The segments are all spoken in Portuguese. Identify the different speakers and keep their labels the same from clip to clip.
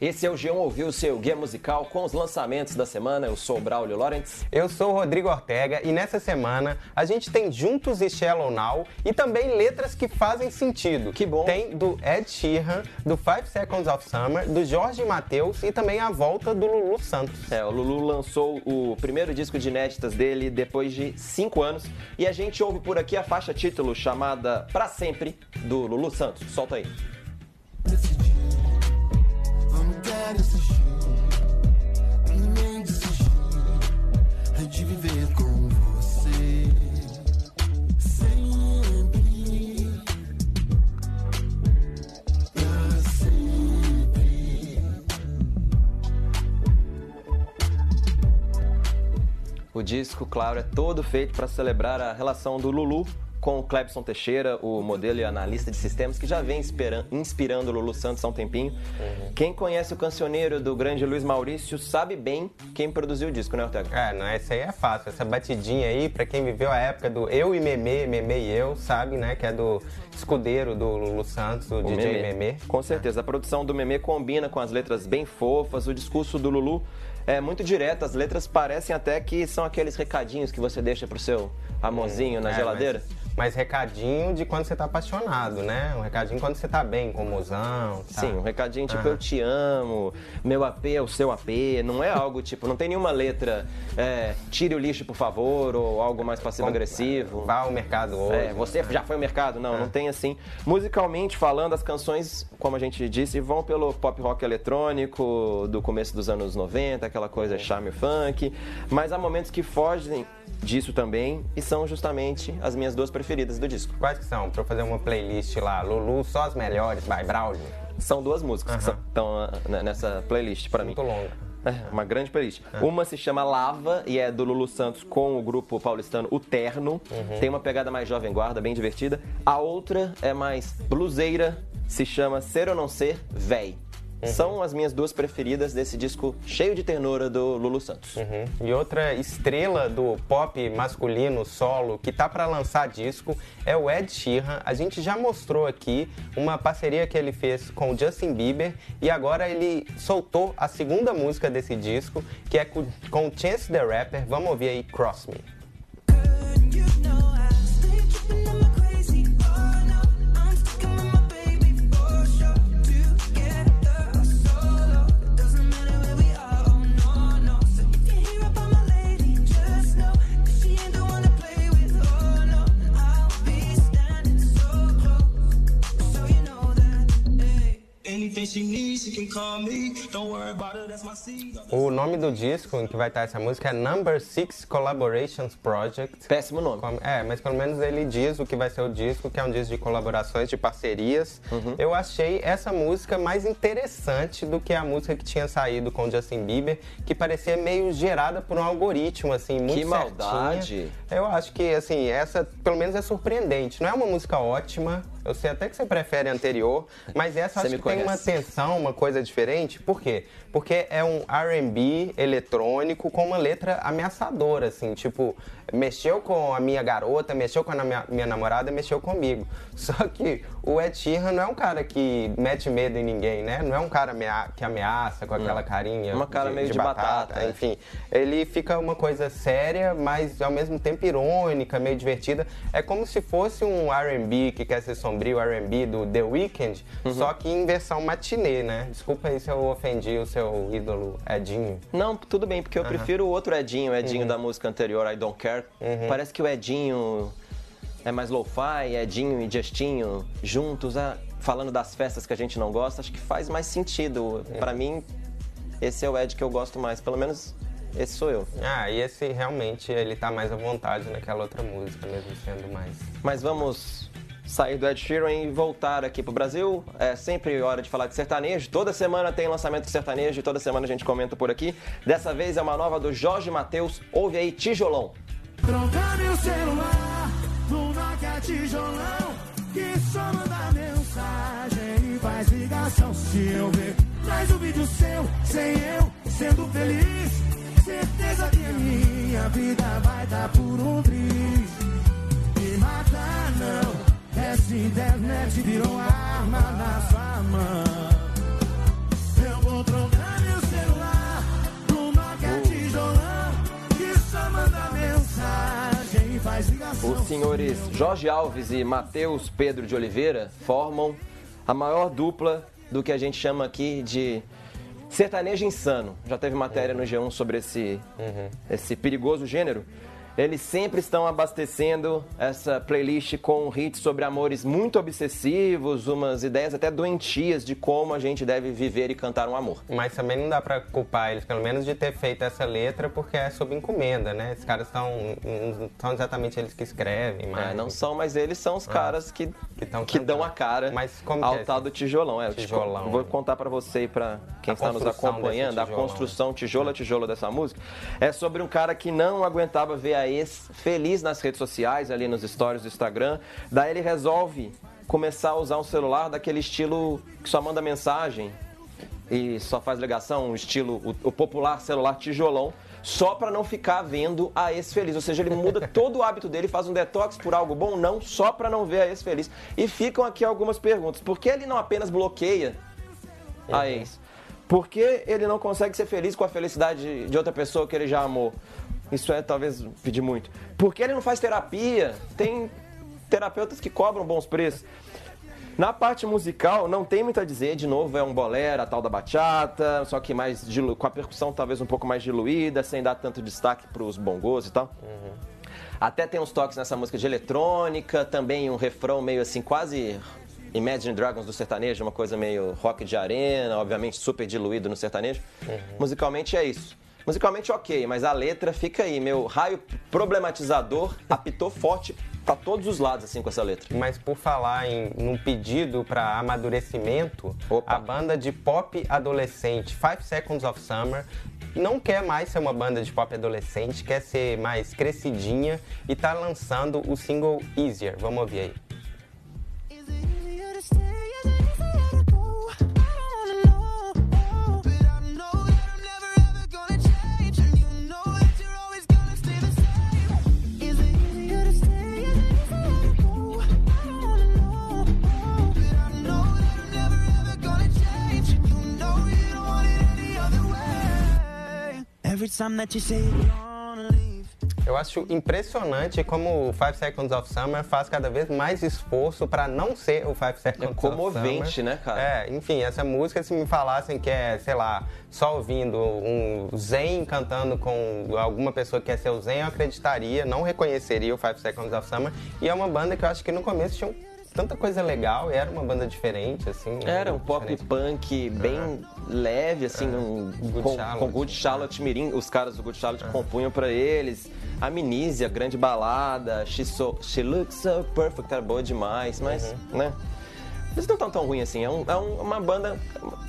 Speaker 1: Esse é o G1 Ouviu, seu guia musical com os lançamentos da semana. Eu sou o Braulio Lawrence.
Speaker 2: Eu sou o Rodrigo Ortega e nessa semana a gente tem Juntos e Shallow Now e também letras que fazem sentido.
Speaker 1: Que bom.
Speaker 2: Tem do Ed Sheeran, do Five Seconds of Summer, do Jorge Mateus e também a volta do Lulu Santos.
Speaker 1: É, o Lulu lançou o primeiro disco de inéditas dele depois de cinco anos e a gente ouve por aqui a faixa título chamada Pra Sempre, do Lulu Santos. Solta aí.
Speaker 3: Decidi, esse jeito. Nem desistir de viver com você. Sempre. Pra sempre.
Speaker 1: O disco, claro, é todo feito para celebrar a relação do Lulu com o Clebson Teixeira, o modelo e analista de sistemas, que já vem inspira- inspirando o Lulu Santos há um tempinho. Quem conhece o cancioneiro do grande Luiz Maurício sabe bem quem produziu o disco, né, Ortega?
Speaker 2: É, não, essa aí é fácil. Essa batidinha aí, pra quem viveu a época do Eu e Memê, Memê e Eu, sabe, né? Que é do escudeiro do Lulu Santos, o,
Speaker 1: O
Speaker 2: DJ Memê.
Speaker 1: Com certeza. A produção do Memê combina com as letras bem fofas, o discurso do Lulu é muito direto, as letras parecem até que são aqueles recadinhos que você deixa pro seu amorzinho na
Speaker 2: É,
Speaker 1: geladeira.
Speaker 2: Mas, mas recadinho de quando você tá apaixonado, né? Um recadinho quando você tá bem, com o mozão. tá?
Speaker 1: Sim, um recadinho tipo
Speaker 2: Aham.
Speaker 1: eu te amo, meu AP é o seu AP, não é algo tipo, não tem nenhuma letra é, tire o lixo por favor ou algo mais passivo-agressivo.
Speaker 2: Vá ao mercado hoje.
Speaker 1: É, você já foi ao mercado? Não, não tem assim. Musicalmente falando, as canções, como a gente disse, vão pelo pop rock eletrônico do começo dos anos 90, aquela coisa charme funk, mas há momentos que fogem disso também e são justamente as minhas duas preferidas do disco.
Speaker 2: Quais que são? Pra eu fazer uma playlist lá, Lulu, só as melhores, by Braulio.
Speaker 1: São duas músicas que
Speaker 2: Aham.
Speaker 1: estão nessa playlist para mim.
Speaker 2: Muito longa.
Speaker 1: É, uma grande playlist. Uma se chama Lava e é do Lulu Santos com o grupo paulistano O Terno. Tem uma pegada mais jovem guarda, bem divertida. A outra é mais bluseira, se chama Ser ou Não Ser, Véi. São as minhas duas preferidas desse disco cheio de ternura do Lulu Santos.
Speaker 2: Uhum. E outra estrela do pop masculino solo que tá pra lançar disco é o Ed Sheeran. A gente já mostrou aqui uma parceria que ele fez com o Justin Bieber e agora ele soltou a segunda música desse disco, que é com Chance the Rapper. Vamos ouvir aí Cross Me. O nome do disco em que vai estar essa música é Number Six Collaborations Project.
Speaker 1: Péssimo nome.
Speaker 2: É, mas pelo menos ele diz o que vai ser o disco, que é um disco de colaborações, de parcerias. Eu achei essa música mais interessante do que a música que tinha saído com o Justin Bieber, que parecia meio gerada por um algoritmo, assim, muito
Speaker 1: Que
Speaker 2: certinha.
Speaker 1: maldade.
Speaker 2: Eu acho que, assim, essa pelo menos é surpreendente. Não é uma música ótima, eu sei até que você prefere a anterior, mas essa
Speaker 1: Você
Speaker 2: acho
Speaker 1: me
Speaker 2: que tem uma uma coisa diferente. Por quê? Porque é um R&B eletrônico com uma letra ameaçadora, assim, tipo, mexeu com a minha garota, mexeu com a minha, minha namorada, mexeu comigo. Só que o Ed Sheeran não é um cara que mete medo em ninguém, né? Não é um cara que ameaça com aquela carinha
Speaker 1: Uma cara meio de batata, é.
Speaker 2: enfim. Ele fica uma coisa séria, mas ao mesmo tempo irônica, meio divertida. É como se fosse um R&B que quer ser sombrio, R&B do The Weeknd,
Speaker 1: Uhum.
Speaker 2: só que em versão matinê, né? Desculpa aí se eu ofendi o seu ídolo Edinho.
Speaker 1: Não, tudo bem, porque eu prefiro o outro Edinho, o
Speaker 2: Uhum.
Speaker 1: Edinho da música anterior, I Don't Care. Parece que o Edinho é mais lo-fi, Edinho e Justinho juntos, ah, falando das festas que a gente não gosta, acho que faz mais sentido.
Speaker 2: É.
Speaker 1: Pra mim, esse é o Ed que eu gosto mais, pelo menos esse sou eu.
Speaker 2: Ah, e esse realmente ele tá mais à vontade naquela outra música, mesmo sendo mais.
Speaker 1: Mas vamos sair do Ed Sheeran e voltar aqui pro Brasil. É sempre hora de falar de sertanejo. Toda semana tem lançamento de sertanejo e toda semana a gente comenta por aqui. Dessa vez é uma nova do Jorge Matheus. Ouve aí, Tijolão.
Speaker 3: Trocar meu celular no Nokia tijolão Que só manda mensagem e faz ligação Se eu ver, traz um vídeo seu, sem eu, sendo feliz Certeza que a minha vida vai dar por um triz Internet virou arma na sua mão. Eu vou trocar meu celular oh. que só manda mensagem e faz ligação. Os
Speaker 1: senhores Jorge Alves e Matheus Pedro de Oliveira formam a maior dupla do que a gente chama aqui de sertanejo insano. Já teve matéria no G1 sobre esse, uhum. esse perigoso gênero. Eles sempre estão abastecendo essa playlist com hits sobre amores muito obsessivos, umas ideias até doentias de como a gente deve viver e cantar um amor.
Speaker 2: Mas também não dá pra culpar eles, pelo menos, de ter feito essa letra, porque é sob encomenda, né? Esses caras. Não são exatamente eles que escrevem, mas.
Speaker 1: É, não são, mas eles são os caras que,
Speaker 2: Que tão
Speaker 1: que dão a cara
Speaker 2: Mas como que
Speaker 1: ao
Speaker 2: é
Speaker 1: tal do tijolão. É,
Speaker 2: tijolão,
Speaker 1: con- vou
Speaker 2: né?
Speaker 1: contar pra você e pra quem
Speaker 2: A
Speaker 1: está nos acompanhando, a construção tijolo a tijolo dessa música. É sobre um cara que não aguentava ver a ex feliz nas redes sociais, ali nos stories do Instagram. Daí ele resolve começar a usar um celular daquele estilo que só manda mensagem e só faz ligação, um estilo, o, o popular celular tijolão, só para não ficar vendo a ex feliz. Ou seja, ele muda todo o hábito dele, faz um detox por algo bom, não, só para não ver a ex feliz. E ficam aqui algumas perguntas. Por que ele não apenas bloqueia a ex? Por que ele não consegue ser feliz com a felicidade de outra pessoa que ele já amou? Isso é talvez pedir muito. Por que ele não faz terapia? Tem terapeutas que cobram bons preços. Na parte musical, não tem muito a dizer, de novo, é um bolero, a tal da bachata, só que mais dilu- com a percussão talvez um pouco mais diluída, sem dar tanto destaque para os bongos e tal. Até tem uns toques nessa música de eletrônica, também um refrão meio assim, quase Imagine Dragons do sertanejo, uma coisa meio rock de arena, obviamente super diluído no sertanejo. Musicalmente é isso. Musicalmente ok, mas a letra fica aí, meu raio problematizador apitou forte pra todos os lados assim com essa letra.
Speaker 2: Mas por falar em num pedido para amadurecimento,
Speaker 1: Opa.
Speaker 2: a banda de pop adolescente Five Seconds of Summer não quer mais ser uma banda de pop adolescente, quer ser mais crescidinha e tá lançando o single Easier. Vamos ouvir aí. Eu acho impressionante como o Five Seconds of Summer faz cada vez mais esforço para não ser o Five Seconds
Speaker 1: É
Speaker 2: of
Speaker 1: comovente,
Speaker 2: Summer.
Speaker 1: né, cara?
Speaker 2: É, enfim, essa música, se me falassem que é, sei lá, só ouvindo um Zen cantando com alguma pessoa que quer ser o Zen, eu acreditaria, não reconheceria o Five Seconds of Summer. E é uma banda que eu acho que no começo tinha tanta coisa legal, e era uma banda diferente, assim.
Speaker 1: Era um pop
Speaker 2: diferente.
Speaker 1: punk bem leve, assim, um,
Speaker 2: Good
Speaker 1: com,
Speaker 2: Charlotte.
Speaker 1: com Good Charlotte Mirim, os caras do Good Charlotte compunham pra eles. A Minísia, grande balada, She, so, She Looks So Perfect, era boa demais, mas, né? Eles não estão tão ruim assim, é, um- é um- uma banda.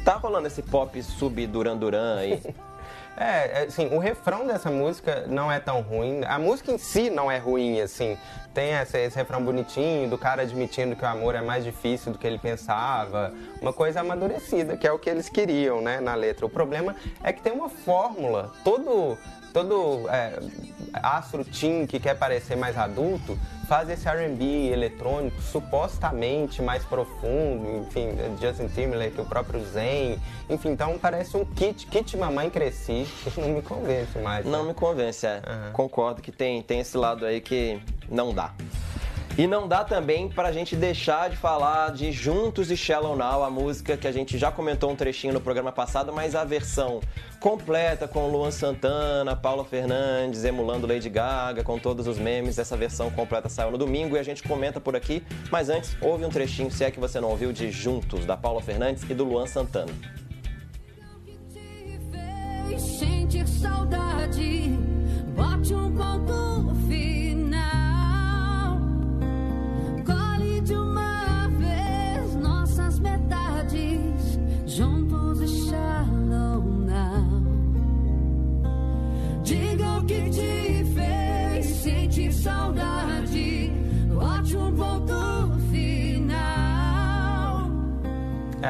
Speaker 1: Tá rolando esse pop sub Duran Duran aí.
Speaker 2: É, é, assim, o refrão dessa música não é tão ruim. A música em si não é ruim, assim. Tem essa- esse refrão bonitinho do cara admitindo que o amor é mais difícil do que ele pensava. Uma coisa amadurecida, que é o que eles queriam, né, na letra. O problema é que tem uma fórmula. Todo, todo é, astro teen que quer parecer mais adulto faz esse R&B eletrônico supostamente mais profundo, enfim, Justin Timberlake, o próprio Zen, enfim, então parece um kit, kit mamãe cresci, não me convence mais.
Speaker 1: Não
Speaker 2: né?
Speaker 1: me convence, é. Concordo que tem, tem esse lado aí que não dá. E não dá também pra gente deixar de falar de Juntos e Shallow Now, a música que a gente já comentou um trechinho no programa passado, mas a versão completa com Luan Santana, Paula Fernandes, emulando Lady Gaga, com todos os memes, essa versão completa saiu no domingo e a gente comenta por aqui. Mas antes, ouve um trechinho, se é que você não ouviu, de Juntos, da Paula Fernandes e do Luan Santana.
Speaker 4: sentir saudade. Um ponto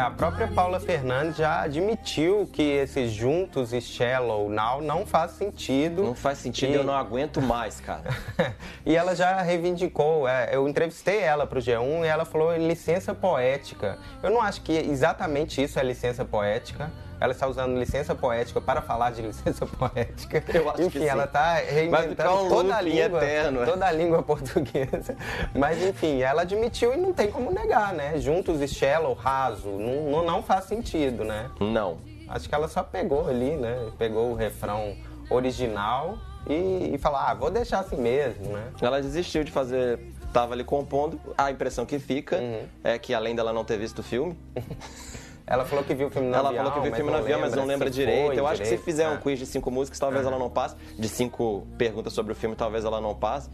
Speaker 2: a própria Paula Fernandes já admitiu que esses juntos e Shallow Now não faz sentido.
Speaker 1: Não faz sentido,
Speaker 2: E-
Speaker 1: eu não aguento mais, cara.
Speaker 2: e ela já reivindicou, é, eu entrevistei ela pro G1 e ela falou em licença poética. Eu não acho que exatamente isso é licença poética. Ela está usando licença poética para falar de licença poética.
Speaker 1: Eu acho que
Speaker 2: enfim,
Speaker 1: sim.
Speaker 2: ela está reinventando
Speaker 1: um
Speaker 2: toda a língua,
Speaker 1: eterno, é.
Speaker 2: toda a língua portuguesa. Mas enfim, ela admitiu e não tem como negar, né? Juntos e shallow, raso, não, não, faz sentido, né?
Speaker 1: Não.
Speaker 2: Acho que ela só pegou ali, né? Pegou o refrão original e, e falou, ah, vou deixar assim mesmo, né?
Speaker 1: Ela desistiu de fazer. Tava ali compondo. A impressão que fica
Speaker 2: Uhum.
Speaker 1: é que, além dela não ter visto o filme,
Speaker 2: Ela falou que viu o filme no
Speaker 1: ela
Speaker 2: avião,
Speaker 1: falou que viu o filme no avião, mas não lembra direito. Eu acho que se
Speaker 2: direito.
Speaker 1: fizer um
Speaker 2: Ah.
Speaker 1: quiz de cinco músicas, talvez ela não passe. De cinco perguntas sobre o filme, talvez ela não passe.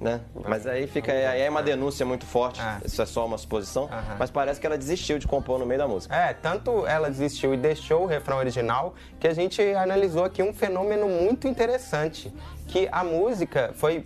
Speaker 1: Né? Mas aí fica. Aí é uma denúncia muito forte.
Speaker 2: Ah.
Speaker 1: Isso é só uma suposição.
Speaker 2: Aham.
Speaker 1: Mas parece que ela desistiu de compor no meio da música.
Speaker 2: É, tanto ela desistiu e deixou o refrão original que a gente analisou aqui um fenômeno muito interessante, que a música foi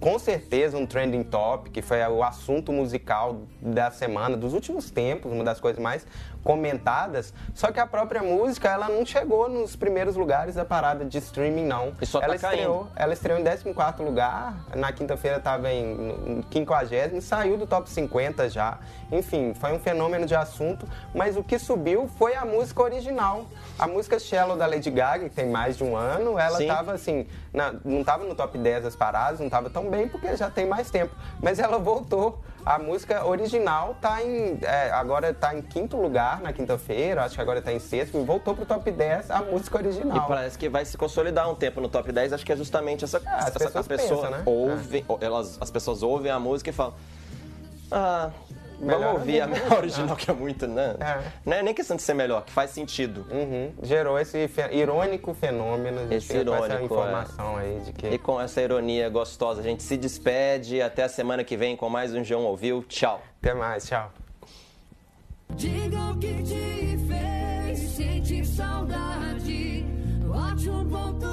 Speaker 2: com certeza um trending topic, foi o assunto musical da semana, dos últimos tempos, uma das coisas mais comentadas, só que a própria música, ela não chegou nos primeiros lugares da parada de streaming não.
Speaker 1: E só tá
Speaker 2: ela
Speaker 1: caindo.
Speaker 2: estreou, ela estreou em 14º lugar, na quinta-feira estava em 50 e saiu do top 50 já. Enfim, foi um fenômeno de assunto, mas o que subiu foi a música original. A música Shallow da Lady Gaga, que tem mais de um ano, ela estava assim, na- não estava no top 10 das paradas, não estava tão bem porque já tem mais tempo, mas ela voltou. A música original tá em, é, agora está em quinto lugar na quinta-feira, acho que agora está em sexto, e voltou pro top 10 a música
Speaker 1: E
Speaker 2: original.
Speaker 1: parece que vai se consolidar um tempo no top 10. Acho que é justamente essa.
Speaker 2: Ah, as
Speaker 1: essa-
Speaker 2: pessoas
Speaker 1: a pessoa
Speaker 2: pensam, né?
Speaker 1: ouve, ou elas, as pessoas ouvem a música e falam. Ah,
Speaker 2: Melhor
Speaker 1: vamos ouvir a
Speaker 2: a minha
Speaker 1: original, que é muito, né?
Speaker 2: É.
Speaker 1: Não é nem questão de ser melhor, que faz sentido.
Speaker 2: Uhum. Gerou esse fe- irônico fenômeno. Gente
Speaker 1: Esse
Speaker 2: com essa
Speaker 1: irônico,
Speaker 2: informação aí de que.
Speaker 1: E com essa ironia gostosa, a gente se despede. Até a semana que vem com mais um João Ouviu. Tchau.
Speaker 2: Até mais, tchau.
Speaker 4: Diga o que te fez sentir saudade. Um ponto